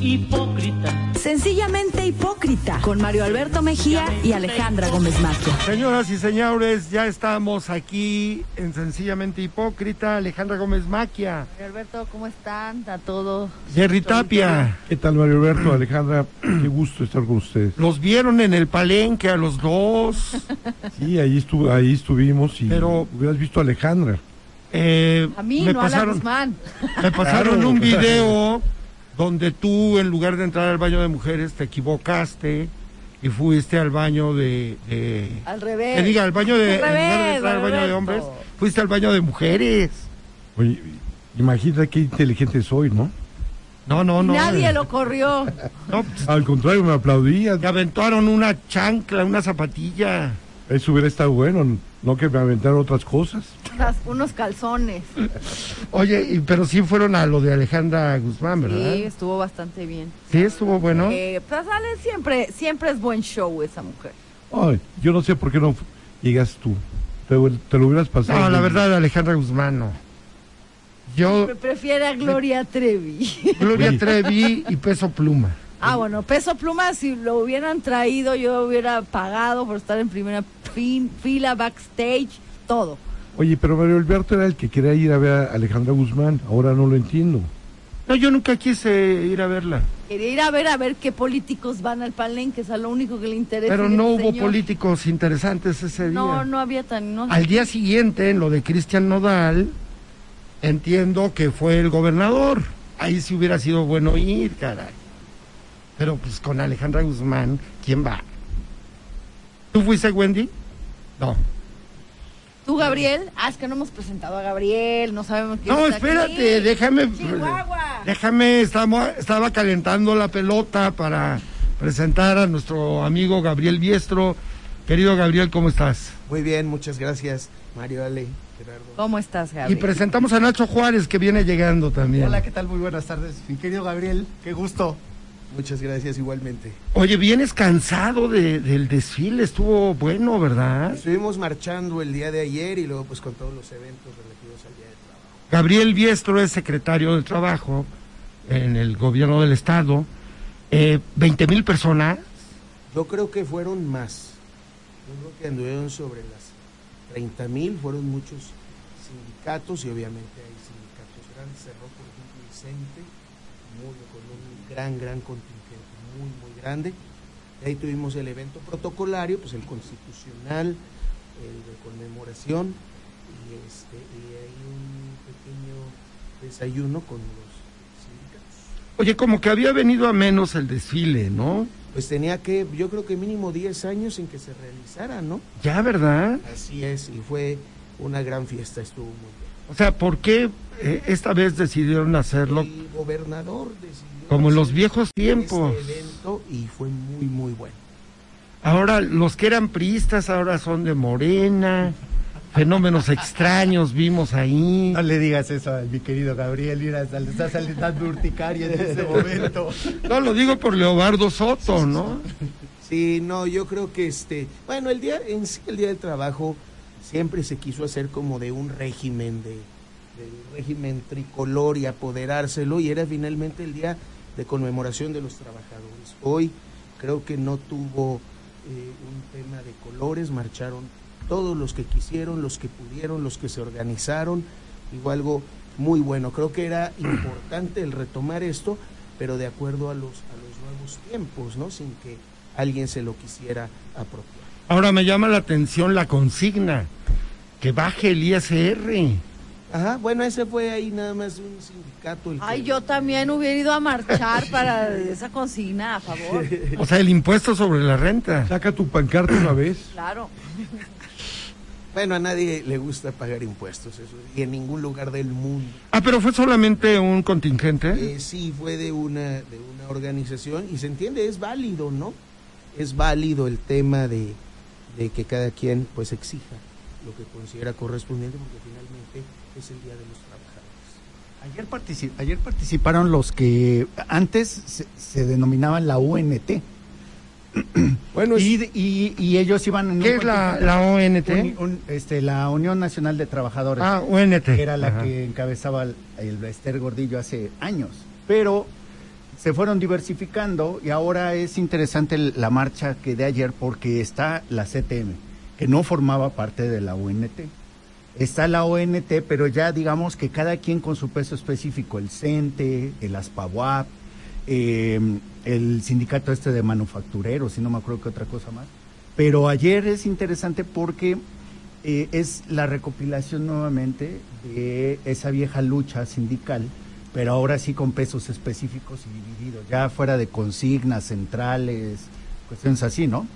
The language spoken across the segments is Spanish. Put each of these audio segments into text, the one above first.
hipócrita. Sencillamente hipócrita, con Mario Alberto Mejía y Alejandra Gómez Maquia. Señoras y señores, ya estamos aquí en Sencillamente Hipócrita, Alejandra Gómez Maquia, Mario Alberto, ¿cómo están? A todos. Jerry Tapia. ¿Qué tal, Mario Alberto? Alejandra, qué gusto estar con ustedes. Los vieron en el palenque a los dos. Sí, ahí, estu ahí estuvimos y Pero- hubieras visto a Alejandra. Eh, A mí, me no a la Guzmán. me pasaron Claro. un video donde tú, en lugar de entrar al baño de mujeres, te equivocaste y fuiste al baño de... de- Al revés. que diga, al baño de... Al en lugar de revés, entrar al baño de hombres, fuiste al baño de mujeres. Oye, imagínate qué inteligente soy, ¿no? No, no, no. Nadie lo corrió. No, pues, Al contrario, me aplaudía. te aventaron una chancla, una zapatilla. Eso hubiera estado bueno, no que me aventaran otras cosas. Unos calzones. Oye, y- pero sí fueron a lo de Alejandra Guzmán, ¿verdad? Sí, estuvo bastante bien. Sí, estuvo bueno. Eh, pues sale siempre, siempre es buen show esa mujer. Ay, yo no sé por qué no llegas tú. Te, te lo hubieras pasado. No, la verdad, Alejandra Guzmán no. Yo, Me prefiere a Gloria Trevi. Gloria Sí. Trevi y Peso Pluma. Ah, bueno, peso pluma, si lo hubieran traído, yo hubiera pagado por estar en primera fin- fila, backstage, todo. Oye, pero Mario Alberto era el que quería ir a ver a Alejandra Guzmán. Ahora no lo entiendo. No, yo nunca quise ir a verla. Quería ir a ver a ver qué políticos van al palenque, es a lo único que le interesa. Pero no hubo señor- políticos interesantes ese día. No, no había tan. No, Al día siguiente, en lo de Cristian Nodal, entiendo que fue el gobernador. Ahí sí hubiera sido bueno ir, caray. Pero pues con Alejandra Guzmán, ¿quién va? ¿Tú fuiste, Wendy? No. ¿Tú, Gabriel? Ah, es que no hemos presentado a Gabriel, no sabemos quién No, está espérate, aquí. déjame. Chihuahua. Déjame, estamos, estaba calentando la pelota para presentar a nuestro amigo Gabriel Biestro. Querido Gabriel, ¿cómo estás? Muy bien, muchas gracias, Mario Ale, Gerardo. ¿Cómo estás, Y Gabriel? presentamos a Nacho Juárez, que viene llegando también. Hola, ¿qué tal? Muy buenas tardes. Mi querido Gabriel, qué gusto. Muchas gracias igualmente. Oye, vienes cansado de- del desfile, estuvo bueno, ¿verdad? Estuvimos marchando el día de ayer y luego pues con todos los eventos relativos al día de trabajo. Gabriel Biestro es secretario de Trabajo en el gobierno del Estado. Eh, 20 mil personas. Yo creo que fueron más. Yo creo que anduvieron sobre las 30 mil, fueron muchos sindicatos y obviamente hay sindicatos grandes. Cerró, por ejemplo, el CENTE, muy, con un gran, gran contingente, muy, muy grande. Y ahí tuvimos el evento protocolario, pues el constitucional, el de conmemoración, y, este, y hay un pequeño desayuno con los sindicatos. Oye, como que había venido a menos el desfile, ¿no? Pues tenía que, yo creo que mínimo 10 años en que se realizara, ¿no? Ya, ¿verdad? Así es, y fue una gran fiesta, estuvo muy bien. O sea, ¿por qué eh, esta vez decidieron hacerlo El gobernador decidió como en los viejos tiempos? Este evento y fue muy, muy bueno. Ahora, los que eran priistas ahora son de Morena. Fenómenos extraños vimos ahí. No le digas eso a mi querido Gabriel, mira, le está saliendo urticaria en este momento. No, lo digo por Leobardo Soto, ¿no? Sí, no, yo creo que este, bueno, el día en sí, el día del trabajo siempre se quiso hacer como de un régimen de del régimen tricolor y apoderárselo y era finalmente el día de conmemoración de los trabajadores. Hoy creo que no tuvo eh, un tema de colores, marcharon todos los que quisieron, los que pudieron, los que se organizaron, fue algo muy bueno. Creo que era importante el retomar esto, pero de acuerdo a los, a los nuevos tiempos, ¿no? Sin que alguien se lo quisiera apropiar. Ahora me llama la atención la consigna, que baje el ISR. Ajá, bueno, ese fue ahí nada más un sindicato. el que- Ay, yo también hubiera ido a marchar para esa consigna, a favor. O sea, el impuesto sobre la renta. Saca tu pancarta una vez. Claro. Bueno, a nadie le gusta pagar impuestos, eso, y en ningún lugar del mundo. Ah, pero fue solamente un contingente. Eh, sí, fue de una, de una organización y se entiende, es válido, ¿no? Es válido el tema de, de que cada quien pues exija lo que considera correspondiente porque finalmente es el Día de los Trabajadores. Ayer, ayer participaron los que antes se, se denominaban la UNT. Bueno, Y, y- y ellos iban en ¿Qué es la, la ONT? un- un- este, la Unión Nacional de Trabajadores. Ah, UNT. que era la Ajá. que encabezaba el, el Esther Gordillo hace años. Pero se fueron diversificando y ahora es interesante la marcha que de ayer porque está la CTM, que no formaba parte de la UNT. Está la ONT, pero ya digamos que cada quien con su peso específico, el CENTE, el ASPAWAP, eh, el sindicato este de manufactureros, y no me acuerdo qué otra cosa más. Pero ayer es interesante porque eh, es la recopilación nuevamente de esa vieja lucha sindical, pero ahora sí con pesos específicos y divididos, ya fuera de consignas centrales, cuestiones así, ¿no?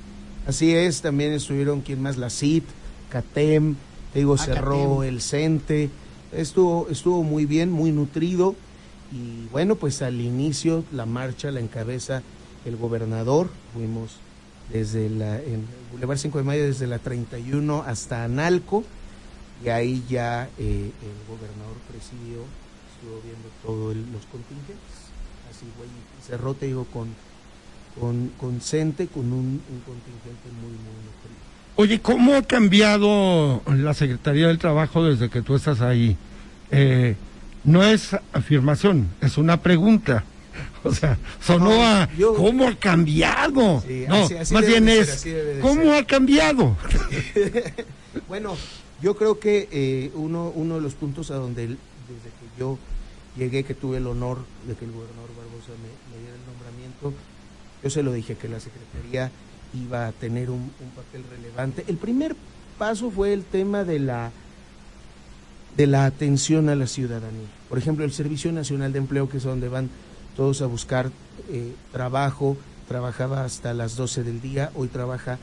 Así es, también estuvieron quien más la CIT, CATEM, te digo, Ah, cerró CATEM. el CENTE, estuvo, estuvo muy bien, muy nutrido y bueno, pues al inicio la marcha la encabeza el gobernador, fuimos desde la, en el Boulevard 5 de Mayo desde la 31 hasta Analco y ahí ya eh, el gobernador presidió, estuvo viendo todos los contingentes, así güey, cerró, te digo, con, con, con CENTE, con un, un contingente muy, muy nutrido. Oye, ¿cómo ha cambiado la Secretaría del Trabajo desde que tú estás ahí? Eh, no es afirmación, es una pregunta. O sea, sonó No, a yo- ¿cómo ha cambiado? Sí, no, así- así más bien ser, es de ¿cómo ser. ha cambiado? Bueno, yo creo que eh, uno, uno de los puntos a donde desde yo llegué, que tuve el honor de que el gobernador Barbosa me, diera el nombramiento, yo se lo dije que la Secretaría iba a tener un, un papel relevante. El primer paso fue el tema de la de la atención a la ciudadanía. Por ejemplo, el Servicio Nacional de Empleo, que es donde van todos a buscar eh, trabajo, trabajaba hasta las 12 del día, hoy trabaja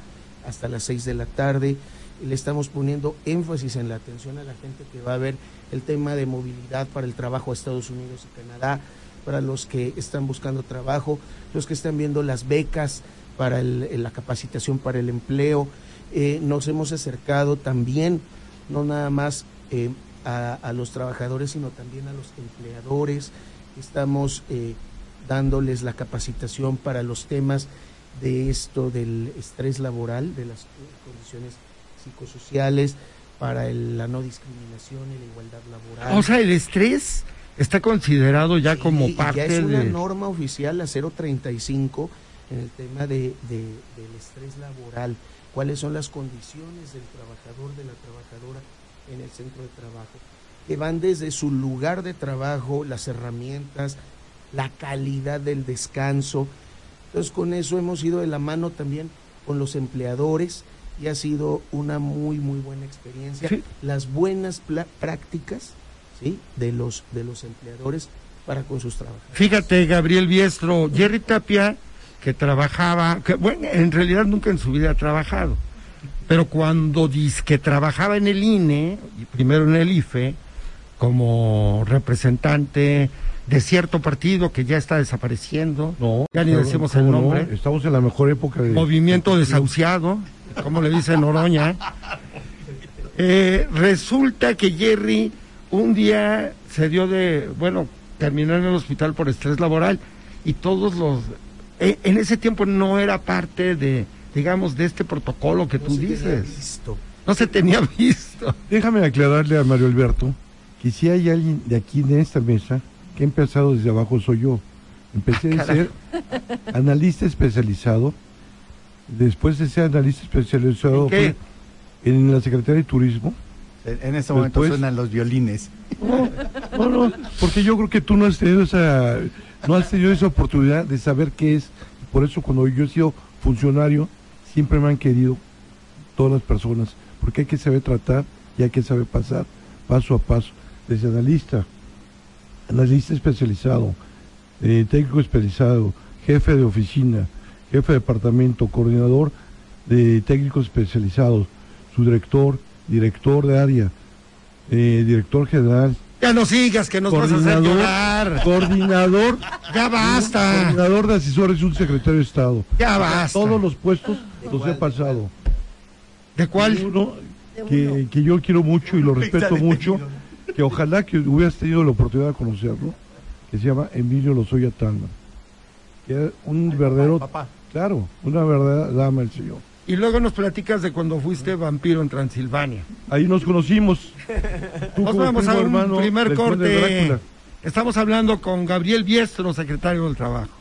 hasta las 6 de la tarde. Le estamos poniendo énfasis en la atención a la gente que va a ver el tema de movilidad para el trabajo a Estados Unidos y Canadá, para los que están buscando trabajo, los que están viendo las becas para el- la capacitación para el empleo. Eh, nos hemos acercado también, no nada más eh, a, los trabajadores, sino también a los empleadores. Estamos eh, dándoles la capacitación para los temas de esto del estrés laboral, de las eh, condiciones psicosociales, para el- la no discriminación y la igualdad laboral. O sea, el estrés está considerado ya Sí, como parte ya es una de... norma oficial, la 035, en el tema de, de- del estrés laboral. ¿Cuáles son las condiciones del trabajador, de la trabajadora en el centro de trabajo? Que van desde su lugar de trabajo, las herramientas, la calidad del descanso. Entonces, con eso hemos ido de la mano también con los empleadores y ha sido una muy, muy buena experiencia. Sí. Las buenas pla- prácticas ¿sí? de, los, de los empleadores para con sus trabajadores. Fíjate, Gabriel Biestro, Jerry Tapia, que trabajaba, que, bueno, en realidad nunca en su vida ha trabajado, pero cuando dice que trabajaba en el INE, y primero en el IFE, como representante de cierto partido que ya está desapareciendo, No, ya ni decimos el nombre, Estamos en la mejor época de. movimiento desahuciado, como le dicen Oroña, eh, resulta que Jerry un día se dio de, bueno, terminó en el hospital por estrés laboral y todos los, eh, en ese tiempo no era parte de, digamos, de este protocolo que No tú se tenía dices. visto. No se tenía visto. Déjame aclararle a Mario Alberto que si hay alguien de aquí de esta mesa que ha empezado desde abajo soy yo. Empecé a ser analista especializado. Después de ser analista especializado ¿En qué? fue en la Secretaría de Turismo. En este momento Después- suenan los violines. No, no, no, porque yo creo que tú no has tenido esa, no has tenido esa oportunidad de saber qué es. Por eso cuando yo he sido funcionario, siempre me han querido todas las personas, porque hay que saber tratar y hay que saber pasar paso a paso, desde analista, analista especializado, eh, técnico especializado, jefe de oficina, jefe de departamento, coordinador de técnicos especializados, subdirector, director de área, eh, director general, Ya no sigas que nos vas a hacer coordinador, llorar. coordinador, Ya basta. coordinador de asesores y un secretario de Estado. Ya basta. Todos los puestos los he pasado. ¿De cuál? Uno que, que yo quiero mucho y lo respeto mucho, que ojalá que hubieras tenido la oportunidad de conocerlo, que se llama Emilio Lozoya Talma. Que era un verdadero, claro, una verdadera dama el señor. Y luego nos platicas de cuando fuiste vampiro en Transilvania. Ahí nos conocimos. Tú Nos vamos a un hermano primer del corte. Estamos hablando con Gabriel Biestro, secretario del Trabajo.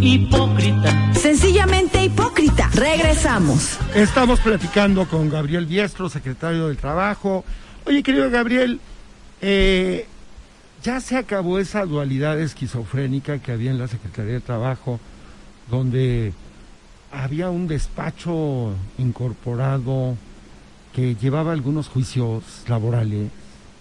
Hipócrita. Sencillamente hipócrita. Regresamos. Estamos platicando con Gabriel Biestro, secretario del Trabajo. Oye, querido Gabriel, eh, ya se acabó esa dualidad esquizofrénica que había en la Secretaría de Trabajo, donde había un despacho incorporado que llevaba algunos juicios laborales.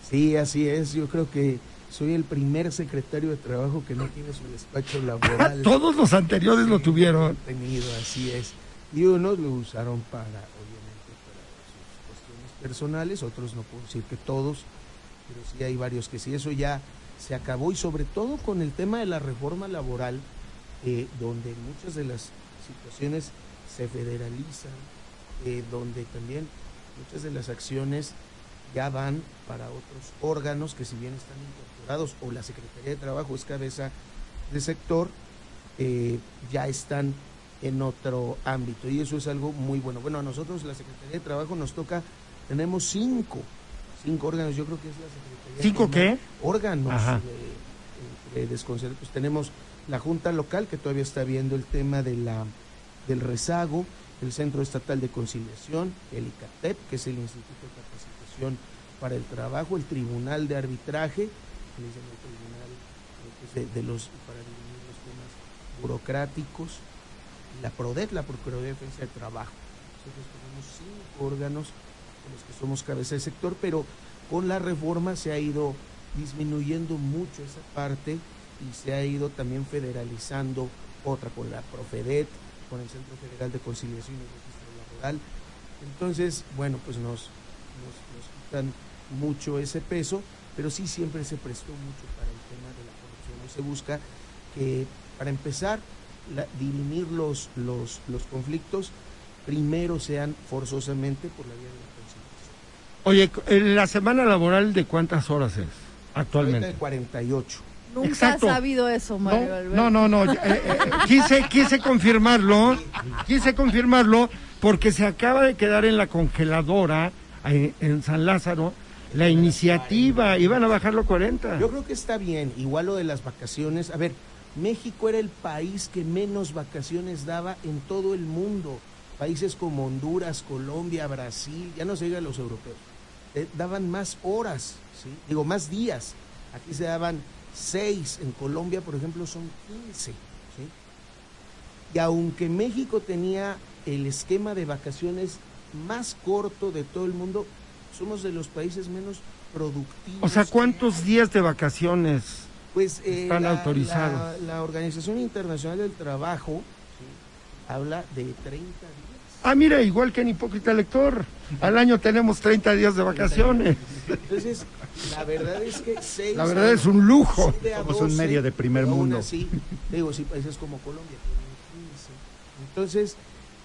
Sí, así es. Yo creo que soy el primer secretario de trabajo que no tiene su despacho laboral. Todos los anteriores lo tuvieron. Tenido, así es. Y unos lo usaron para, obviamente, para sus cuestiones personales, otros no puedo decir que todos, pero sí hay varios que sí. Eso ya se acabó y sobre todo con el tema de la reforma laboral, eh, donde muchas de las situaciones se federalizan, eh, donde también muchas de las acciones ya van para otros órganos que si bien están incorporados o la Secretaría de Trabajo es cabeza de sector, eh, ya están en otro ámbito y eso es algo muy bueno. Bueno, a nosotros la Secretaría de Trabajo nos toca, tenemos cinco, cinco órganos, yo creo que es la Secretaría. ¿Cinco qué? Órganos de, de Pues tenemos la Junta Local que todavía está viendo el tema de la, del rezago, el Centro Estatal de Conciliación, el ICATEP, que es el Instituto de Capacitación para el Trabajo, el Tribunal de Arbitraje, que es el Tribunal eh, de, los, para los temas burocráticos, la PRODET, la Procuraduría de Defensa del Trabajo. Nosotros tenemos cinco órganos con los que somos cabeza de sector, pero con la reforma se ha ido disminuyendo mucho esa parte y se ha ido también federalizando otra con la Profedet, con el Centro Federal de Conciliación y Registro Laboral. Entonces, bueno, pues nos, nos, quitan mucho ese peso, pero sí siempre se prestó mucho para el tema de la corrupción. Hoy se busca que, para empezar, la, dirimir los, los, los conflictos primero sean forzosamente por la vía de la conciliación. Oye, ¿la semana laboral de cuántas horas es actualmente? de 48. Nunca ha sabido eso, Mario Alberto. No, no, no. Eh, eh, quise, quise confirmarlo, quise confirmarlo porque se acaba de quedar en la congeladora en, San Lázaro la iniciativa, iban a bajarlo 40. Yo creo que está bien, igual lo de las vacaciones. A ver, México era el país que menos vacaciones daba en todo el mundo. Países como Honduras, Colombia, Brasil, ya no se diga los europeos, eh, daban más horas, ¿sí? digo, más días. Aquí se daban seis, en Colombia, por ejemplo, son 15. Y aunque México tenía el esquema de vacaciones más corto de todo el mundo, somos de los países menos productivos. O sea, ¿cuántos días de vacaciones pues, eh, están autorizados? La, Organización Internacional del Trabajo habla de 30 días. Ah, mira, igual que en Hipócrita Lector. Al año tenemos 30 días de vacaciones. Entonces, la verdad es que seis La verdad es un lujo. Somos un medio de primer mundo. Sí, digo, sí, países como Colombia tienen 15. Entonces,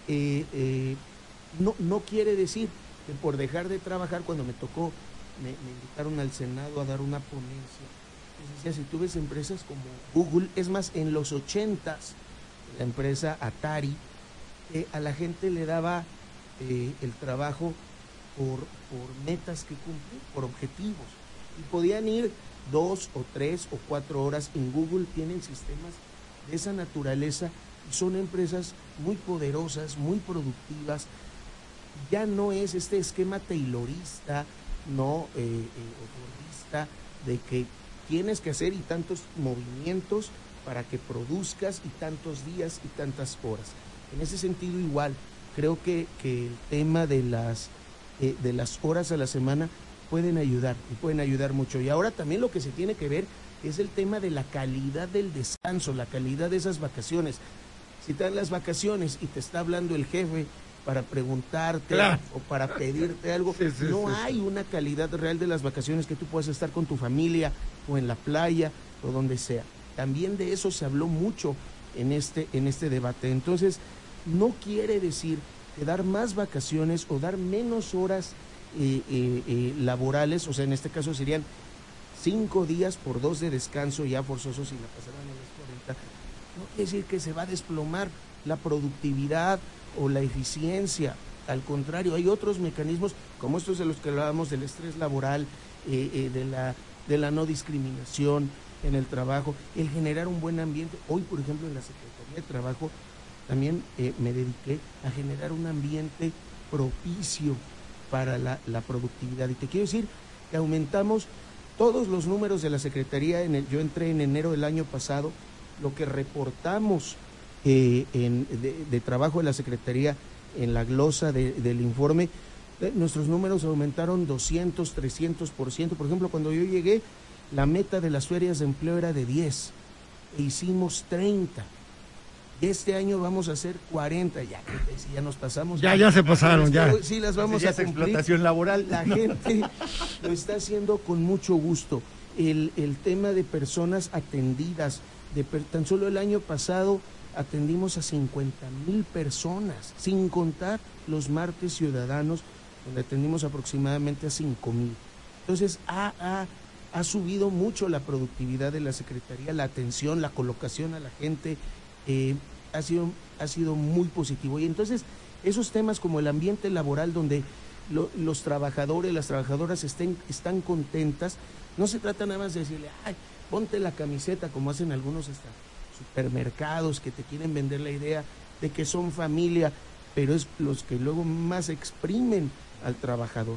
eh, eh, no, no quiere decir que por dejar de trabajar, cuando me tocó, me, invitaron al Senado a dar una ponencia. Les decía, si tú ves empresas como Google, es más, en los ochentas, la empresa Atari, eh, a la gente le daba el trabajo por, por metas que cumplir, por objetivos. Y podían ir dos o tres o cuatro horas. En Google tienen sistemas de esa naturaleza y son empresas muy poderosas, muy productivas. Ya no es este esquema taylorista, no eh, eh de que tienes que hacer y tantos movimientos para que produzcas y tantos días y tantas horas. En ese sentido igual, creo que, que el tema de las eh, de las horas a la semana pueden ayudar y pueden ayudar mucho. Y ahora también lo que se tiene que ver es el tema de la calidad del descanso, la calidad de esas vacaciones. Si te dan las vacaciones y te está hablando el jefe para preguntarte o para pedirte algo, no hay una calidad real de las vacaciones que tú puedas estar con tu familia o en la playa o donde sea. También de eso se habló mucho en este, en este debate. Entonces, no quiere decir dar más vacaciones o dar menos horas eh, eh, eh, laborales, o sea, en este caso serían cinco días por dos de descanso ya forzosos y la pasaran en las 40, no quiere decir que se va a desplomar la productividad o la eficiencia. Al contrario, hay otros mecanismos como estos de los que hablábamos del estrés laboral, de la de la no discriminación en el trabajo, el generar un buen ambiente. Hoy, por ejemplo, en la Secretaría de Trabajo también eh, me dediqué a generar un ambiente propicio para la, la productividad. Y te quiero decir que aumentamos todos los números de la Secretaría. En el, yo entré en enero del año pasado, lo que reportamos eh, en, de, trabajo de la Secretaría en la glosa de- del informe, eh, nuestros números aumentaron 200, 300%. Por ejemplo, cuando yo llegué, la meta de las ferias de empleo era de 10 e hicimos 30. Este año vamos a hacer 40, ya, que si ya nos pasamos. Ya, ya se pasaron, ya. Sí, las vamos ya a cumplir. explotación laboral. La gente lo está haciendo con mucho gusto. El, el tema de personas atendidas, de per- tan solo el año pasado atendimos a 50 mil personas, sin contar los martes ciudadanos, donde atendimos aproximadamente a 5 mil. Entonces, ha, ha- ha subido mucho la productividad de la Secretaría, la atención, la colocación a la gente, eh, ha, sido, ha sido muy positivo. Y entonces, esos temas como el ambiente laboral, donde lo- los trabajadores, las trabajadoras estén, están contentas, no se trata nada más de decirle, ay, ponte la camiseta, como hacen algunos supermercados que te quieren vender la idea de que son familia, pero es los que luego más exprimen al trabajador,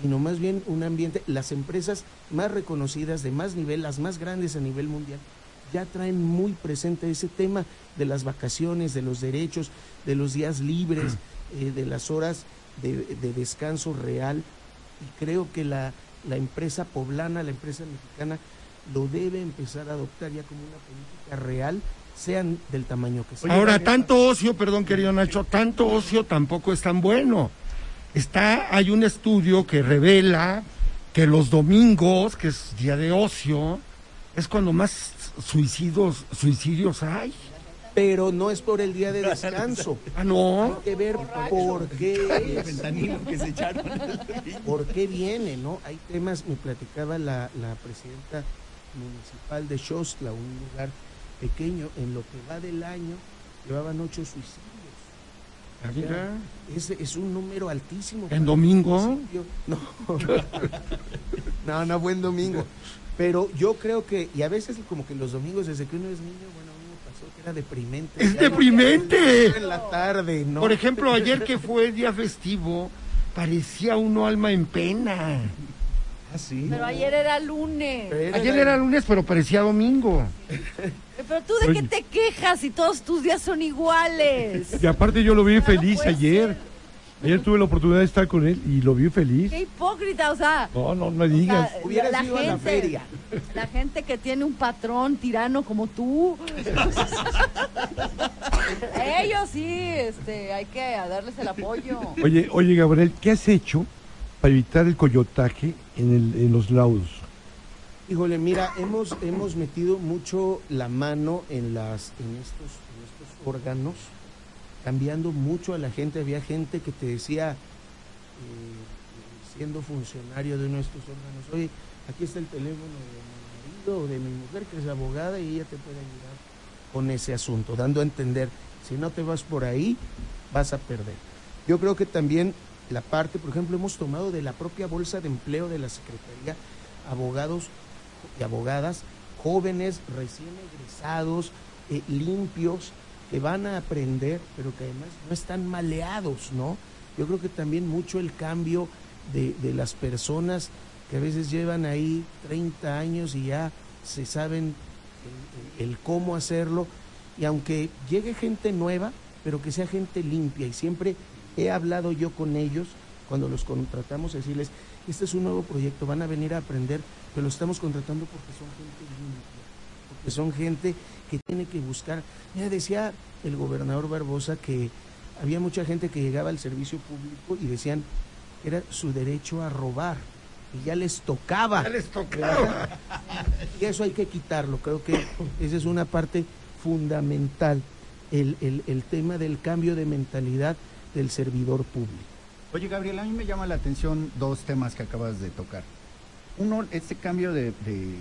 sino más bien un ambiente, las empresas más reconocidas de más nivel, las más grandes a nivel mundial, ya traen muy presente ese tema de las vacaciones, de los derechos, de los días libres, eh, de las horas de, de descanso real. Y creo que la, la empresa poblana, la empresa mexicana, lo debe empezar a adoptar ya como una política real, sean del tamaño que sea. Ahora, tanto ocio, perdón querido Nacho, tanto ocio tampoco es tan bueno. Está, hay un estudio que revela que los domingos, que es día de ocio, es cuando más suicidios, suicidios hay. Pero no es por el día de descanso. Ah, Hay no. que ver por qué es. Fentanilo que se echaron. ¿Por qué viene? ¿no? Hay temas, me platicaba la, la presidenta municipal de Xostla, un lugar pequeño, en lo que va del año, llevaban ocho suicidios. Ah, mira. Es, es un número altísimo. ¿En domingo? No. no, no buen domingo. Pero yo creo que, y a veces como que los domingos, desde que uno es niño, bueno, a mí me pasó que era deprimente. Es Ya no- deprimente. En la tarde, ¿no? Por ejemplo, ayer que fue día festivo, parecía uno alma en pena. Ah, sí. Pero ayer era lunes. Pero Ayer era lunes, pero parecía domingo. Pero tú de qué te quejas si todos tus días son iguales. Y aparte yo lo vi No feliz ayer. ser. Ayer tuve la oportunidad de estar con él y lo vi feliz. Qué hipócrita, o sea. No, no me o digas. sea, Hubiera la sido a la gente- feria. La gente que tiene un patrón tirano como tú. Ellos sí, este, hay que darles el apoyo. Oye, oye Gabriel, ¿qué has hecho para evitar el coyotaje en, el, en los laudos? Híjole, mira, hemos, hemos metido mucho la mano en, las, en, estos, en estos órganos, cambiando mucho a la gente. Había gente que te decía, eh, siendo funcionario de estos órganos, oye, aquí está el teléfono de mi marido o de mi mujer que es abogada y ella te puede ayudar con ese asunto, dando a entender, si no te vas por ahí, vas a perder. Yo creo que también la parte, por ejemplo, hemos tomado de la propia bolsa de empleo de la Secretaría abogados y abogadas jóvenes, recién egresados, eh, limpios, que van a aprender, pero que además no están maleados, ¿no? Yo creo que también mucho el cambio de, de las personas que a veces llevan ahí 30 años y ya se saben el, el- cómo hacerlo, y aunque llegue gente nueva, pero que sea gente limpia, y siempre he hablado yo con ellos cuando los contratamos, decirles, este es un nuevo proyecto, van a venir a aprender, pero lo estamos contratando porque son gente limpia, porque son gente que tiene que buscar. Mira, decía el gobernador Barbosa que había mucha gente que llegaba al servicio público y decían que era su derecho a robar, y ya les tocaba. Ya les tocaba. Y eso hay que quitarlo. Creo que esa es una parte fundamental, el, el- el tema del cambio de mentalidad del servidor público. Oye, Gabriel, a mí me llama la atención dos temas que acabas de tocar. Uno, este cambio de, de-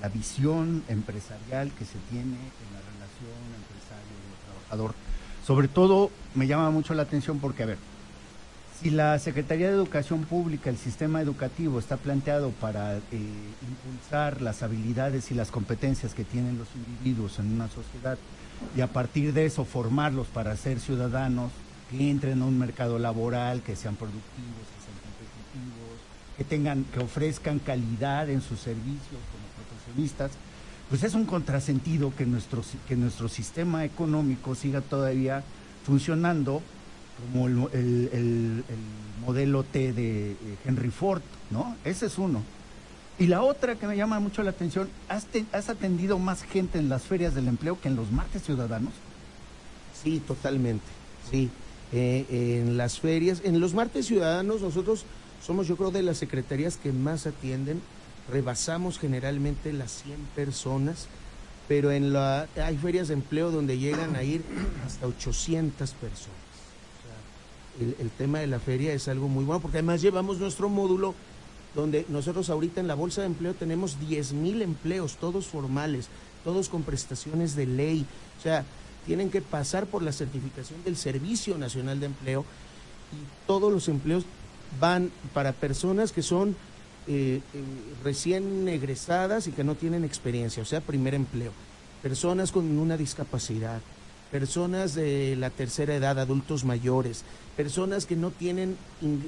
la visión empresarial que se tiene en la relación empresario-trabajador. Sobre todo, me llama mucho la atención porque, a ver, si la Secretaría de Educación Pública, el sistema educativo está planteado para eh, impulsar las habilidades y las competencias que tienen los individuos en una sociedad y a partir de eso formarlos para ser ciudadanos que entren a un mercado laboral, que sean productivos, que sean competitivos, que tengan, que ofrezcan calidad en sus servicios pues es un contrasentido que nuestro, que nuestro sistema económico siga todavía funcionando como el modelo T de eh, Henry Ford, ¿no? Ese es uno. Y la otra que me llama mucho la atención, ¿has, te- has atendido más gente en las ferias del empleo que en los martes ciudadanos? Sí, totalmente. Sí. Eh, en las ferias, en los martes ciudadanos, nosotros somos, yo creo, de las secretarías que más atienden. Rebasamos generalmente las 100 personas, pero en la, hay ferias de empleo donde llegan a ir hasta 800 personas. O sea, el, el tema de la feria es algo muy bueno, porque además llevamos nuestro módulo donde nosotros ahorita en la bolsa de empleo tenemos 10 mil empleos, todos formales, todos con prestaciones de ley. O sea, tienen que pasar por la certificación del Servicio Nacional de Empleo y todos los empleos van para personas que son eh, eh, recién egresadas y que no tienen experiencia, o sea, primer empleo. Personas con una discapacidad, personas de la tercera edad, adultos mayores, personas que no tienen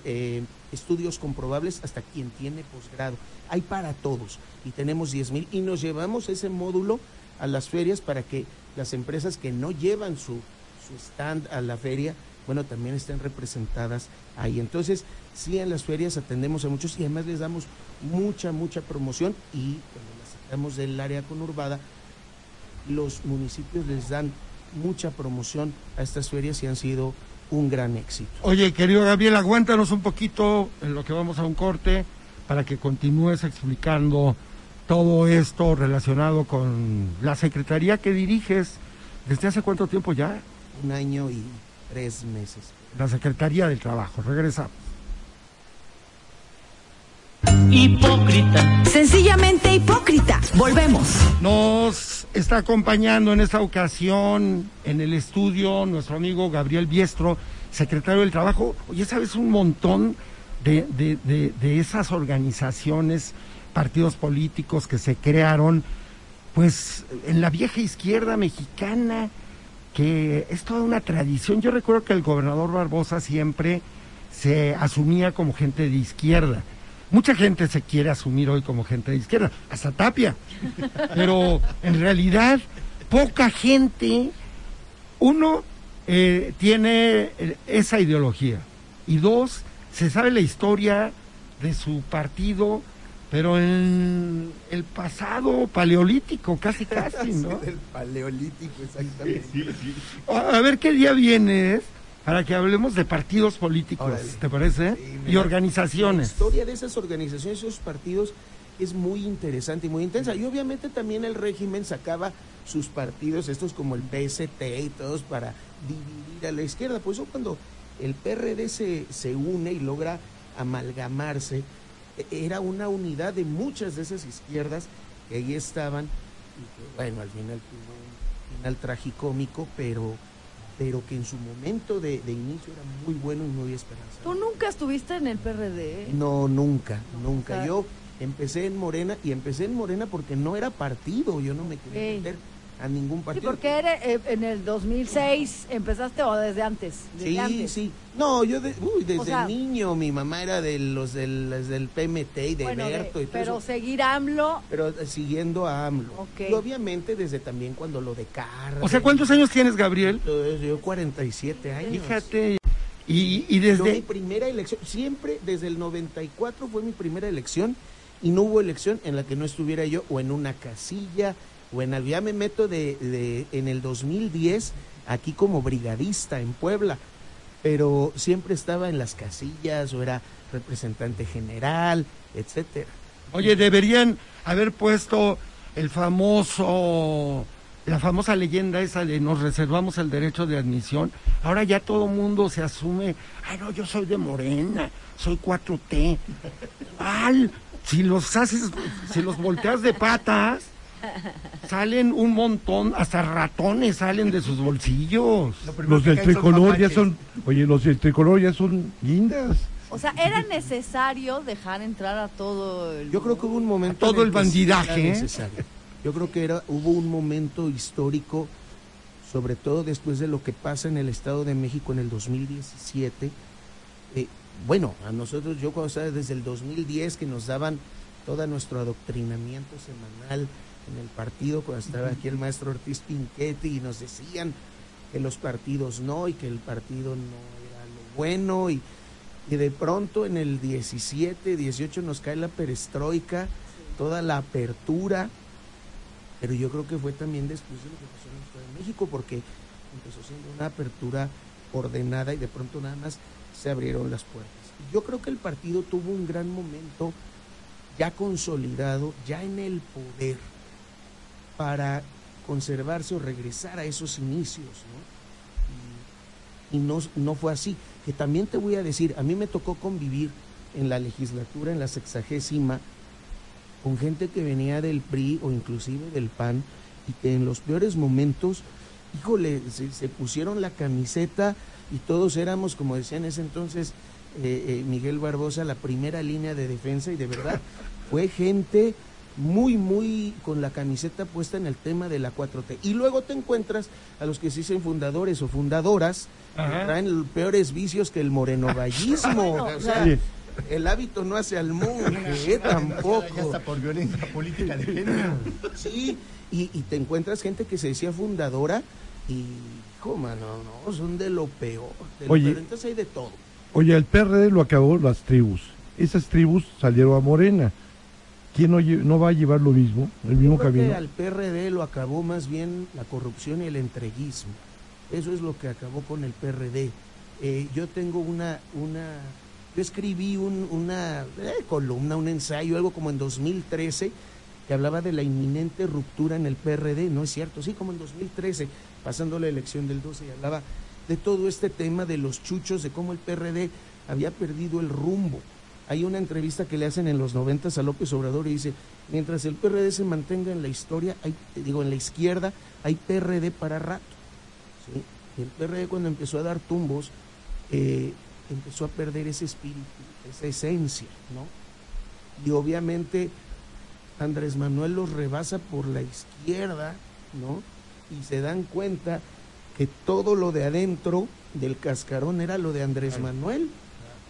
eh, estudios comprobables hasta quien tiene posgrado. Hay para todos y tenemos 10 mil y nos llevamos ese módulo a las ferias para que las empresas que no llevan su, su stand a la feria, bueno, también estén representadas ahí. Entonces, sí, en las ferias atendemos a muchos y además les damos mucha, mucha promoción y cuando las sacamos del área conurbada, los municipios les dan mucha promoción a estas ferias y han sido un gran éxito. Oye, querido Gabriel, aguántanos un poquito en lo que vamos a un corte para que continúes explicando todo esto relacionado con la secretaría que diriges. ¿Desde hace cuánto tiempo ya? Un año y tres meses. La Secretaría del Trabajo. Regresamos. Hipócrita. Sencillamente hipócrita. Volvemos. Nos está acompañando en esta ocasión en el estudio nuestro amigo Gabriel Biestro, secretario del Trabajo. Oye, sabes un montón de, de- de- de esas organizaciones, partidos políticos que se crearon, pues en la vieja izquierda mexicana, que es toda una tradición. Yo recuerdo que el gobernador Barbosa siempre se asumía como gente de izquierda. Mucha gente se quiere asumir hoy como gente de izquierda, hasta Tapia. Pero en realidad, poca gente, uno, eh, tiene eh, esa ideología. Y dos, se sabe la historia de su partido, pero en el pasado paleolítico, casi casi, ¿no? Del paleolítico, exactamente. A a ver qué día vienes para que hablemos de partidos políticos, Órale. ¿te parece? Sí, y organizaciones. La historia de esas organizaciones, esos partidos, es muy interesante y muy intensa. Y obviamente también el régimen sacaba sus partidos, estos como el PST y todos, para dividir a la izquierda. Por eso cuando el PRD se, se une y logra amalgamarse, e- era una unidad de muchas de esas izquierdas que ahí estaban. Y que, bueno, al final tuvo un final tragicómico, pero pero que en su momento de, de inicio era muy bueno y muy esperanzador. Tú nunca estuviste en el PRD. No, nunca, nunca. sea- Yo empecé en Morena y empecé en Morena porque no era partido, yo no me quería meter a ningún partido. porque eres, eh, en el 2006 empezaste o desde antes. Desde Sí, antes. sí. No, yo de- uy, desde O sea- niño mi mamá era de los del, PMT y de Bueno, de- Berto y todo pero eso. seguir AMLO, Pero eh, siguiendo a AMLO. Ok. Y obviamente desde también cuando lo de Carlos. O sea, ¿cuántos años tienes, Gabriel? Yo 47 años. Fíjate. Y, y Yo mi desde... primera elección, siempre desde el 94 fue mi primera elección y no hubo elección en la que no estuviera yo o en una casilla o. Ya me meto de, de- en el 2010 aquí como brigadista en Puebla, pero siempre estaba en las casillas o era representante general, etcétera. Oye, deberían haber puesto el famoso, la famosa leyenda esa de nos reservamos el derecho de admisión. Ahora ya todo mundo se asume, ay no, yo soy de Morena, soy 4T. Al, si los haces, si los volteas de patas, salen un montón, hasta ratones salen de sus bolsillos. Los del tricolor ya son, oye, los del tricolor ya son guindas. O sea, era necesario dejar entrar a todo el... Yo creo que hubo un momento. A todo el era bandidaje, ¿eh? necesario. Yo creo que era, hubo un momento histórico, sobre todo después de lo que pasa en el Estado de México en el 2017. Eh, bueno, a nosotros, yo cuando estaba desde el 2010, que nos daban todo nuestro adoctrinamiento semanal en el partido, cuando estaba aquí el maestro Ortiz Pinchetti, y nos decían que los partidos no, y que el partido no era lo bueno, y, y de pronto en el 17, 18 nos cae la perestroika, toda la apertura, pero yo creo que fue también después de lo que pasó en el Estado de México, porque empezó siendo una apertura ordenada y de pronto nada más se abrieron las puertas. Yo creo que el partido tuvo un gran momento ya consolidado, ya en el poder, para conservarse o regresar a esos inicios, ¿no? Y, no, no fue así. Que también te voy a decir, a mí me tocó convivir en la legislatura, en la sexagésima, con gente que venía del PRI o inclusive del PAN y que en los peores momentos, híjole, se, se pusieron la camiseta y todos éramos, como decía en ese entonces eh, eh, Miguel Barbosa, la primera línea de defensa y de verdad fue gente muy, muy con la camiseta puesta en el tema de la 4T. Y luego te encuentras a los que se dicen fundadores o fundadoras, que Ajá. traen peores vicios que el morenovallismo. o sea, Sí. el hábito no hace al monje, ¿eh? tampoco. Ya está por violencia política de género. Sí, y, y te encuentras gente que se decía fundadora y, hijo, mano, no, son de lo peor. De lo Oye. peor. Entonces hay de todo. Oye, el PRD lo acabó las tribus. Esas tribus salieron a Morena. ¿Quién no, va a llevar lo mismo, el mismo Yo creo que camino? al PRD lo acabó más bien la corrupción y el entreguismo. Eso es lo que acabó con el PRD. Eh, yo tengo una, una, yo escribí un- una eh, columna, un ensayo, algo como en 2013, que hablaba de la inminente ruptura en el PRD. No es cierto, sí, como en 2013, pasando la elección del 12, y hablaba de todo este tema de los chuchos, de cómo el PRD había perdido el rumbo. Hay una entrevista que le hacen en los 90 a López Obrador y dice, mientras el PRD se mantenga en la historia, hay, digo, en la izquierda, hay PRD para rato. ¿sí? El PRD cuando empezó a dar tumbos, eh, empezó a perder ese espíritu, esa esencia, ¿no? Y obviamente Andrés Manuel los rebasa por la izquierda, ¿no? Y se dan cuenta que todo lo de adentro del cascarón era lo de Andrés Manuel.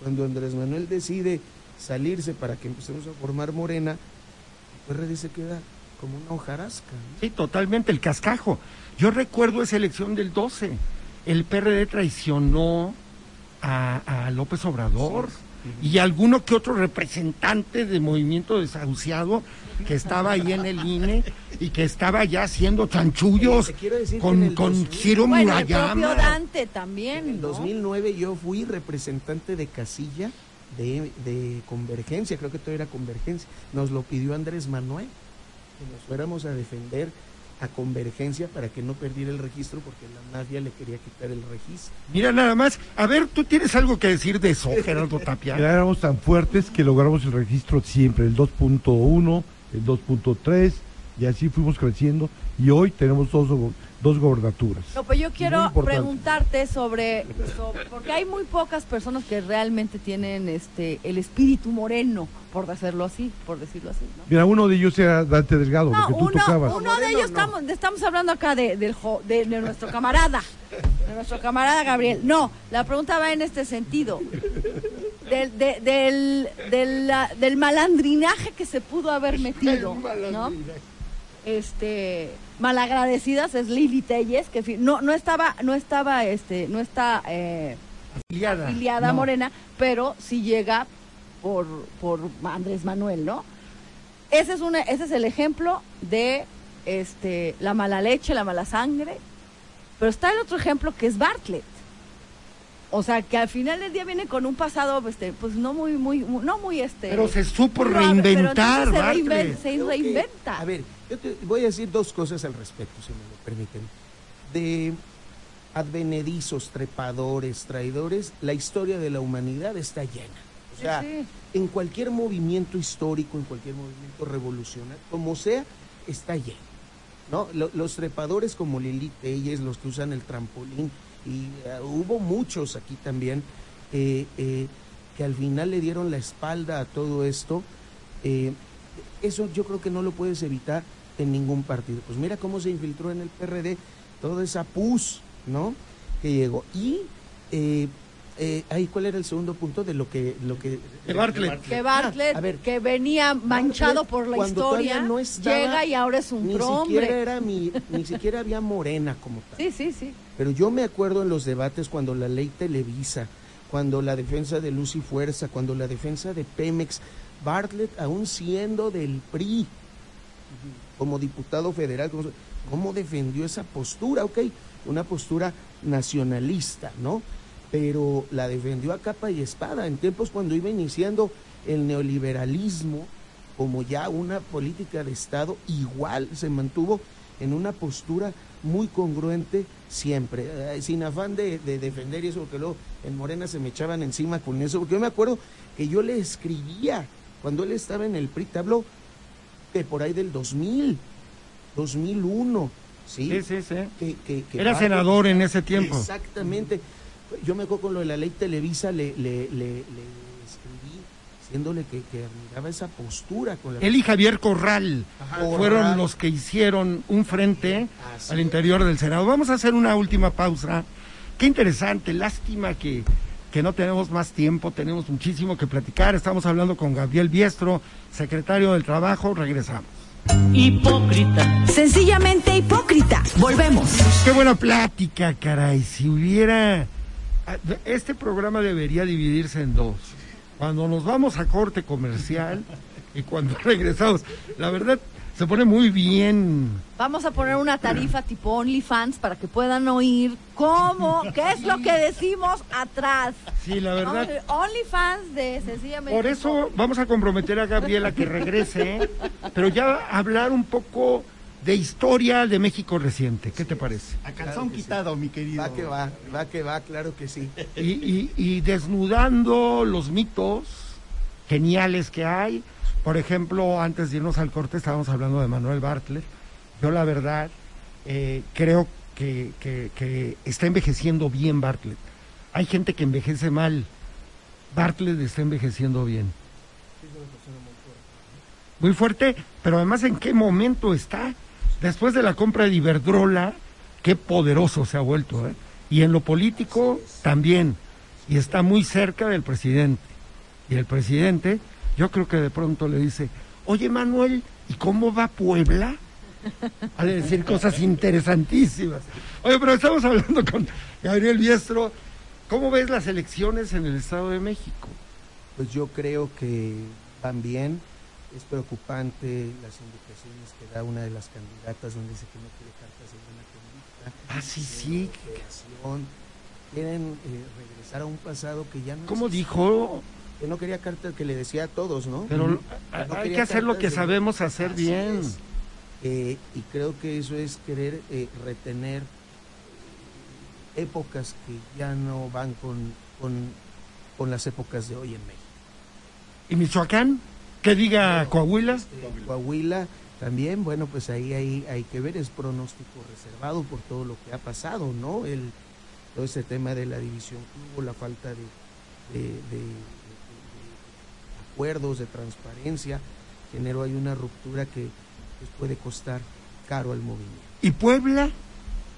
Cuando Andrés Manuel decide salirse para que empecemos a formar Morena, el PRD se queda como una hojarasca. ¿no? Sí, totalmente, el cascajo. Yo recuerdo esa elección del 12. El PRD traicionó a, a López Obrador y alguno que otro representante del movimiento desahuciado que estaba ahí en el INE y que estaba ya haciendo chanchullos con, con 2000 Ciro Bueno, el propio Murayama. Dante también, En el ¿no? 2009 yo fui representante de casilla de, de Convergencia, creo que todo era Convergencia. Nos lo pidió Andrés Manuel, que nos fuéramos a defender a Convergencia para que no perdiera el registro porque la mafia le quería quitar el registro. Mira nada más, a ver, tú tienes algo que decir de eso, Gerardo Tapia. Éramos tan fuertes que logramos el registro siempre, el 2.1, el 2.3, y así fuimos creciendo, y hoy tenemos dos, dos gobernaturas. No, pues yo quiero preguntarte sobre, sobre- porque hay muy pocas personas que realmente tienen este el espíritu moreno, por hacerlo así, por decirlo así, ¿no? Mira, uno de ellos era Dante Delgado, No, lo que tú uno, tocabas. uno de ellos no. estamos, estamos hablando acá de, de, de nuestro camarada, de nuestro camarada Gabriel. No, la pregunta va en este sentido. Del, de- del, del, del malandrinaje que se pudo haber metido, ¿no? Este, malagradecidas es Lili Telles, que no, no estaba, no estaba, este, no está eh, Afiliada. afiliada No. Morena, pero sí llega por, por Andrés Manuel, ¿no? Ese es, una, ese es el ejemplo de este, la mala leche, la mala sangre. Pero está el otro ejemplo que es Bartlett. O sea, que al final del día viene con un pasado, este, pues no muy, muy, no muy este. Pero se supo muy pero reinventar, entonces se, Bartlett. reinven- se Creo que- reinventa. a ver, yo te voy a decir dos cosas al respecto, si me lo permiten. De advenedizos, trepadores, traidores, la historia de la humanidad está llena. O sea, Sí, en cualquier movimiento histórico, en cualquier movimiento revolucionario, como sea, está lleno. ¿no? Lo- los trepadores como Lili Telles, los que usan el trampolín, y eh, hubo muchos aquí también eh, eh, que al final le dieron la espalda a todo esto. eh, eso yo creo que no lo puedes evitar en ningún partido. Pues mira cómo se infiltró en el PRD toda esa pus, ¿no? Que llegó. Y eh, eh, ahí, ¿cuál era el segundo punto de lo que... Lo que De Bartlett. Que Bartlett, Ah, a ver. que venía manchado por la historia, no estaba- llega y ahora es un Ni siquiera era mi, ni siquiera había morena como tal. Sí, sí, sí. Pero yo me acuerdo en los debates cuando la ley Televisa, cuando la defensa de Luz y Fuerza, cuando la defensa de Pemex, Bartlett aún siendo del PRI, como diputado federal, ¿cómo defendió esa postura? Ok, una postura nacionalista, ¿no? Pero la defendió a capa y espada en tiempos cuando iba iniciando el neoliberalismo como ya una política de Estado, igual se mantuvo en una postura muy congruente siempre, eh, sin afán de, de defender eso, porque luego en Morena se me echaban encima con eso, porque yo me acuerdo que yo le escribía cuando él estaba en el PRI, te de por ahí del 2000, 2001, ¿sí? Sí, sí, sí. Que- que- que Era senador en ese tiempo. Exactamente. Yo me acuerdo con lo de la ley Televisa, le, le, le, le escribí diciéndole que, que admiraba esa postura con la Él y Javier Corral Ajá, fueron los que hicieron un frente Así al interior del Senado. Vamos a hacer una última pausa. Qué interesante, lástima que, que no tenemos más tiempo, tenemos muchísimo que platicar. Estamos hablando con Gabriel Biestro, secretario del Trabajo. Regresamos. Hipócrita. Sencillamente hipócrita. Volvemos. Qué buena plática, caray. Si hubiera... Este programa debería dividirse en dos. Cuando nos vamos a corte comercial y cuando regresamos. La verdad, se pone muy bien. Vamos a poner una tarifa tipo OnlyFans para que puedan oír cómo, qué es lo que decimos atrás. Sí, la verdad. OnlyFans de sencillamente. Por eso vamos a comprometer a Gabriela que regrese, pero ya hablar un poco de historia de México reciente. ¿Qué te parece? A Claro calzón sí. quitado, mi querido. Va que va, va que va, claro que sí. Y, y- y desnudando los mitos geniales que hay. Por ejemplo, antes de irnos al corte estábamos hablando de Manuel Bartlett. Yo la verdad eh, creo que, que- que está envejeciendo bien Bartlett. Hay gente que envejece mal. Bartlett está envejeciendo bien. Muy fuerte, pero además en qué momento está. Después de la compra de Iberdrola, qué poderoso se ha vuelto. ¿eh? Y en lo político también. Y está muy cerca del presidente. Y el presidente, yo creo que de pronto le dice, oye Manuel, ¿y cómo va Puebla? De decir cosas interesantísimas. Oye, pero estamos hablando con Gabriel Biestro. ¿Cómo ves las elecciones en el Estado de México? Pues yo creo que también es preocupante las indicaciones que da una de las candidatas donde dice que no quiere cartas de buena conducta. Ah, sí, sí. Quieren eh, regresar a un pasado que ya no ¿Cómo dijo? Que no quería cartas que le decía a todos, ¿no? Pero No hay que hacer lo que de- sabemos hacer Así bien. Eh, y creo que eso es querer eh, retener épocas que ya no van con, con, con las épocas de hoy en México. ¿Y Michoacán? ¿Qué diga Coahuila? Este, Coahuila también, bueno, pues ahí hay, hay que ver, es pronóstico reservado por todo lo que ha pasado, ¿no? El, todo ese tema de la división que hubo, la falta de acuerdos, de transparencia, generó ahí una ruptura que pues, puede costar caro al movimiento. ¿Y Puebla?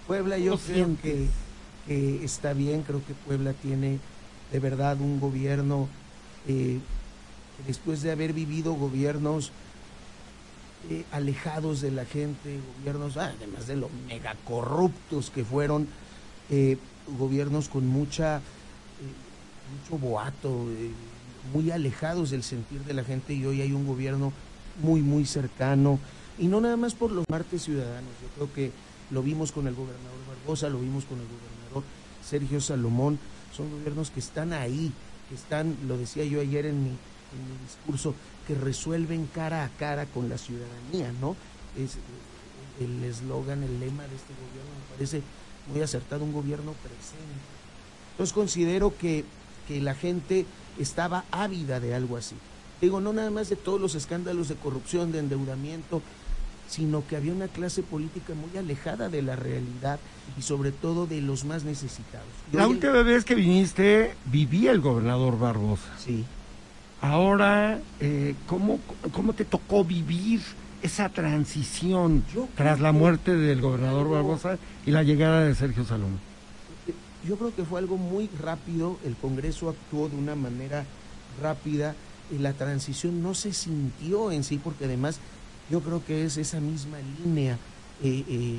Puebla yo ¿Cómo creo que, que está bien, creo que Puebla tiene de verdad un gobierno eh, que después de haber vivido gobiernos eh, alejados de la gente, gobiernos, ah, además de lo mega corruptos que fueron, eh, gobiernos con mucha, eh, mucho boato, muy alejados del sentir de la gente y hoy hay un gobierno muy, muy cercano y no nada más por los martes ciudadanos, yo creo que lo vimos con el gobernador Barbosa, lo vimos con el gobernador Sergio Salomón, son gobiernos que están ahí, que están, lo decía yo ayer en mi, en mi discurso, que resuelven cara a cara con la ciudadanía, ¿no? Es eh, el eslogan, el lema de este gobierno me parece muy acertado, un gobierno presente. Entonces considero que, que la gente estaba ávida de algo así. Digo, no nada más de todos los escándalos de corrupción, de endeudamiento, sino que había una clase política muy alejada de la realidad y sobre todo de los más necesitados. La última vez que viniste, vivía el gobernador Barbosa. Sí. Ahora, eh, ¿cómo, ¿cómo te tocó vivir esa transición Yo tras la muerte del gobernador algo- Barbosa y la llegada de Sergio Salomón? Yo creo que fue algo muy rápido, el Congreso actuó de una manera rápida y la transición no se sintió en sí, porque además yo creo que es esa misma línea eh, eh,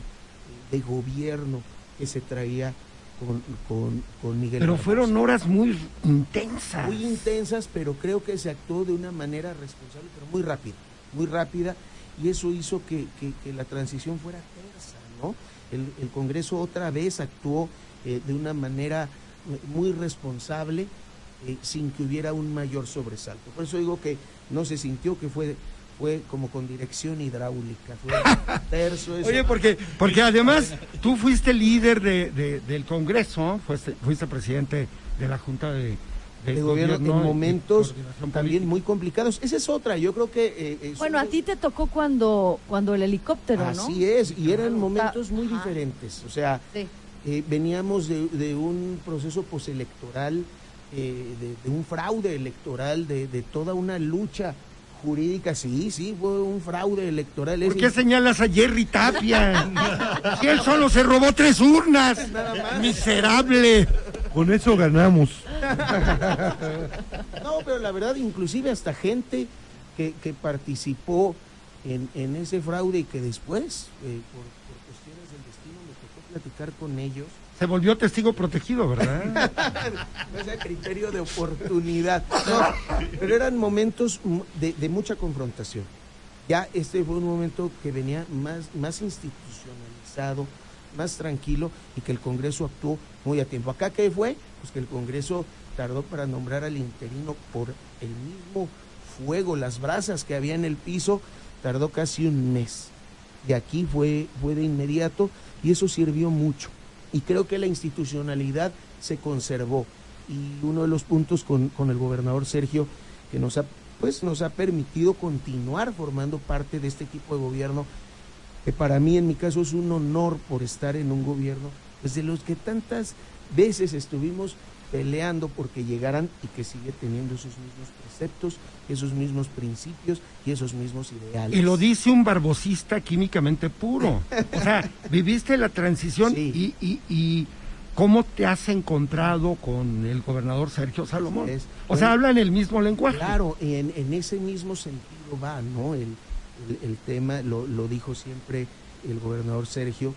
de gobierno que se traía con, con, con Miguel. Pero fueron horas muy intensas. muy intensas, pero creo que se actuó de una manera responsable, pero muy rápida, muy rápida, y eso hizo que, que- que la transición fuera tersa, ¿no? El, el Congreso otra vez actuó eh, de una manera eh, muy responsable, eh, sin que hubiera un mayor sobresalto. Por eso digo que no se sintió que fue fue como con dirección hidráulica, fue terso. eso. Oye, porque, porque además tú fuiste líder de, de- del Congreso, fuiste, fuiste presidente de la Junta de, de de gobierno, Gobierno en momentos también muy complicados. Esa es otra, yo creo que... eh, Bueno, a ti te tocó cuando, cuando el helicóptero, ¿no? Así es, y eran momentos muy diferentes. O sea, Sí. Eh, veníamos de, de un proceso postelectoral, eh, de, de un fraude electoral, de, de toda una lucha jurídica. Sí, sí, fue un fraude electoral. ¿Por Es qué señalas a Jerry Tapia? Si él solo se robó tres urnas. Miserable. Con eso ganamos. No, pero la verdad, inclusive hasta gente que, que participó en, en ese fraude y que después, eh, por, por cuestiones del destino, me tocó platicar con ellos. Se volvió testigo protegido, ¿verdad? No es a criterio de oportunidad. No, pero eran momentos de, de mucha confrontación. Ya este fue un momento que venía más, más institucionalizado, más tranquilo y que el Congreso actuó muy a tiempo. ¿Acá qué fue? Pues que el Congreso tardó para nombrar al interino por el mismo fuego, las brasas que había en el piso, tardó casi un mes. De aquí fue, fue de inmediato y eso sirvió mucho. Y creo que la institucionalidad se conservó. Y uno de los puntos con, con el gobernador Sergio que nos ha, pues, nos ha permitido continuar formando parte de este equipo de gobierno, que para mí en mi caso es un honor por estar en un gobierno, pues de los que tantas veces estuvimos peleando porque llegaran y que sigue teniendo esos mismos preceptos, esos mismos principios y esos mismos ideales. Y lo dice un barbosista químicamente puro. O sea, viviste la transición Sí. y, y, y cómo te has encontrado con el gobernador Sergio Salomón. Es. O sea, Bueno, hablan el mismo lenguaje. Claro, en, en ese mismo sentido va, ¿no? El, el- el tema, lo, lo dijo siempre el gobernador Sergio,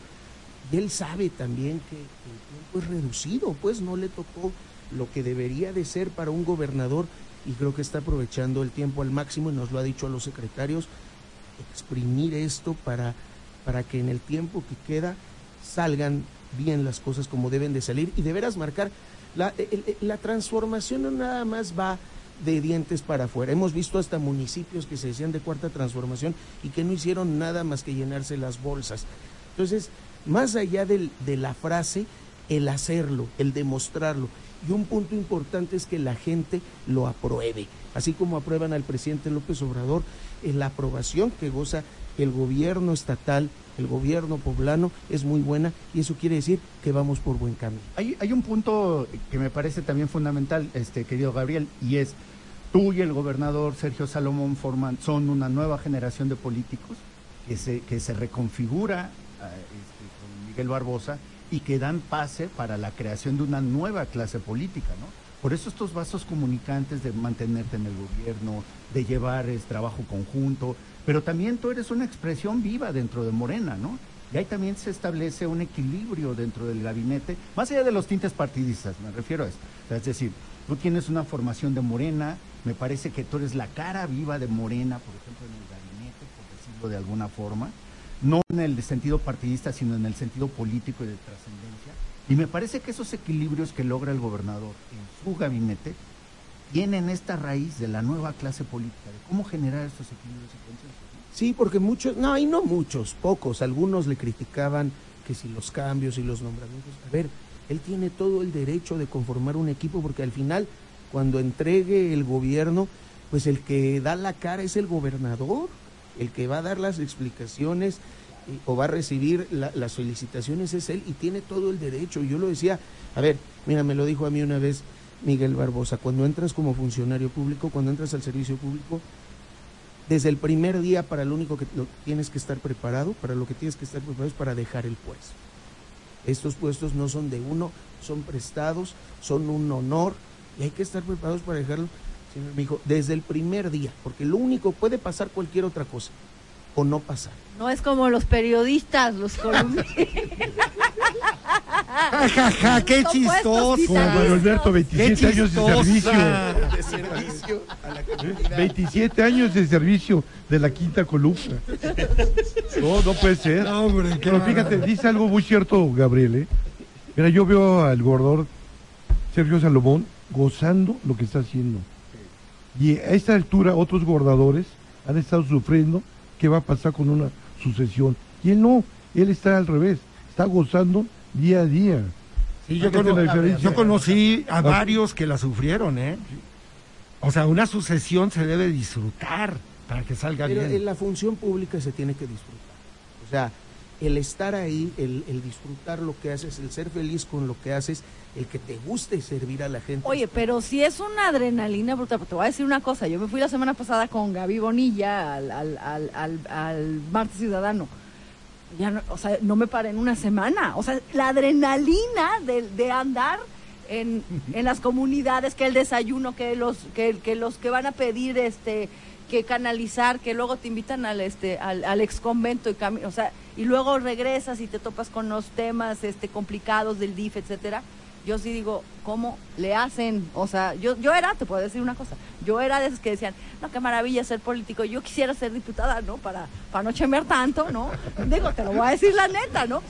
él sabe también que, el tiempo es reducido, pues no le tocó lo que debería de ser para un gobernador, y creo que está aprovechando el tiempo al máximo, y nos lo ha dicho a los secretarios, exprimir esto para, para que en el tiempo que queda salgan bien las cosas como deben de salir, y de veras marcar la, la transformación no nada más va de dientes para afuera. Hemos visto hasta municipios que se decían de cuarta transformación y que no hicieron nada más que llenarse las bolsas. Entonces, más allá de la frase, el hacerlo, el demostrarlo. Y un punto importante es que la gente lo apruebe. Así como aprueban al presidente López Obrador, eh, la aprobación que goza el gobierno estatal, el gobierno poblano, es muy buena y eso quiere decir que vamos por buen camino. Hay, un punto que me parece también fundamental, este querido Gabriel, y es tú y el gobernador Sergio Salomón forman, son una nueva generación de políticos que se, que se reconfigura ah, este, Miguel Barbosa y que dan pase para la creación de una nueva clase política, ¿no? Por eso estos vasos comunicantes de mantenerte en el gobierno, de llevar es, trabajo conjunto, pero también tú eres una expresión viva dentro de Morena, ¿no? Y ahí también se establece un equilibrio dentro del gabinete, más allá de los tintes partidistas, me refiero a esto. O sea, es decir, tú tienes una formación de Morena, me parece que tú eres la cara viva de Morena, por ejemplo, en el gabinete, por decirlo de alguna forma, no en el sentido partidista, sino en el sentido político y de trascendencia. Y me parece que esos equilibrios que logra el gobernador en su gabinete tienen esta raíz de la nueva clase política, de cómo generar estos equilibrios y consensos. Sí, porque muchos, no, y no muchos, pocos, algunos le criticaban que si los cambios y los nombramientos. A ver, él tiene todo el derecho de conformar un equipo porque al final, cuando entregue el gobierno, pues el que da la cara es el gobernador. El que va a dar las explicaciones eh, o va a recibir la- las felicitaciones es él y tiene todo el derecho. Yo lo decía, a ver, mira, me lo dijo a mí una vez Miguel Barbosa, cuando entras como funcionario público, cuando entras al servicio público, desde el primer día para lo único que tienes que estar preparado, para lo que tienes que estar preparado es para dejar el puesto. Estos puestos no son de uno, son prestados, son un honor y hay que estar preparados para dejarlo. Señor, me dijo, desde el primer día, porque lo único puede pasar cualquier otra cosa o no pasar. No es como los periodistas, los columnistas. Ja, ja, ja, qué chistoso. Como Mario Alberto, Qué 27 años de servicio. De servicio a la comunidad. 27 años de servicio de la quinta columna. No, no puede ser. No, hombre, qué Pero fíjate, dice algo muy cierto, Gabriel. ¿eh? Mira, yo veo al gobernador Sergio Salomón gozando lo que está haciendo. Y a esta altura otros gobernadores han estado sufriendo qué va a pasar con una sucesión. Y él no, él está al revés, está gozando día a día. Sí, yo, cono- conocí a varios que la sufrieron, ¿eh? O sea, una sucesión se debe disfrutar para que salga Pero bien. en la función pública se tiene que disfrutar. O sea, el estar ahí, el, el disfrutar lo que haces, el ser feliz con lo que haces, el que te guste servir a la gente. Oye, pero si es una adrenalina brutal, te voy a decir una cosa, yo me fui la semana pasada con Gaby Bonilla al, al, al, al, Ciudadano. Ya no, o sea, no me paré en una semana. O sea, la adrenalina de, de andar en, en las comunidades, que el desayuno, que los que, que los que van a pedir este que canalizar, que luego te invitan al este al, al ex convento y o sea, y luego regresas y te topas con los temas este complicados del DIF, etcétera. Yo sí digo, ¿cómo le hacen? O sea, yo yo era, te puedo decir una cosa, yo era de esos que decían, no, qué maravilla ser político, yo quisiera ser diputada, ¿no? Para, para no chemer tanto, ¿no? Digo, te lo voy a decir la neta, ¿no?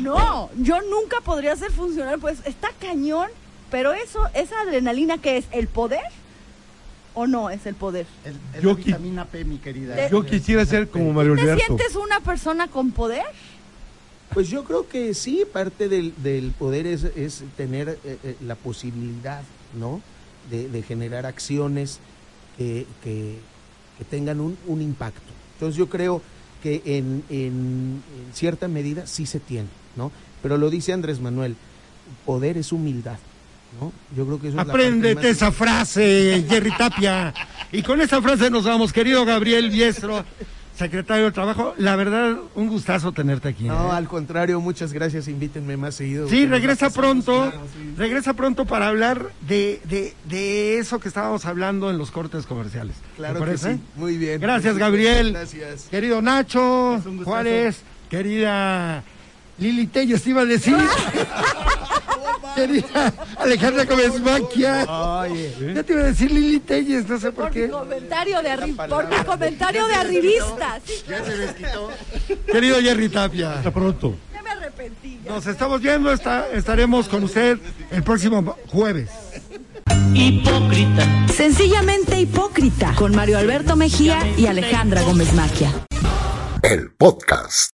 No, yo nunca podría ser funcionario, pues está cañón, pero eso, esa adrenalina que es el poder o no es el poder. Es, es Yo vitamina P, mi querida. De- Yo quisiera ser como Mario ¿Te sientes una persona con poder? Pues yo creo que sí, parte del, del poder es, es tener eh, eh, la posibilidad, ¿no? De, de generar acciones que, que- que tengan un, un impacto. Entonces yo creo que en, en- en cierta medida sí se tiene, ¿no? Pero lo dice Andrés Manuel, poder es humildad, ¿no? Yo creo que eso es la parte Apréndete esa frase, Jerry Tapia. Y con esa frase nos vamos, querido Gabriel Biestro, secretario de Trabajo. La verdad, un gustazo tenerte aquí. No, ¿eh? al contrario, muchas gracias, invítenme más seguido. Sí, regresa pronto, claro, sí. regresa pronto para hablar de, de, de eso que estábamos hablando en los cortes comerciales. ¿Te Claro que sí, muy bien. Gracias, Gabriel. Gracias. Querido Nacho. Juárez, querida Lili Telles, te iba a decir. querida Alejandra Gómez Maquia. Oye. Ya te iba a decir Lili Telles, no sé por Por mi qué. comentario de, arri- por mi comentario de arribista. Sí, Ya se les quitó. Querido Jerry Tapia. Hasta pronto. ya me arrepentí. ya. Nos estamos viendo, está, estaremos con usted el próximo jueves. Hipócrita. Sencillamente hipócrita. Con Mario Alberto Mejía y Alejandra Gómez Maquia. El podcast.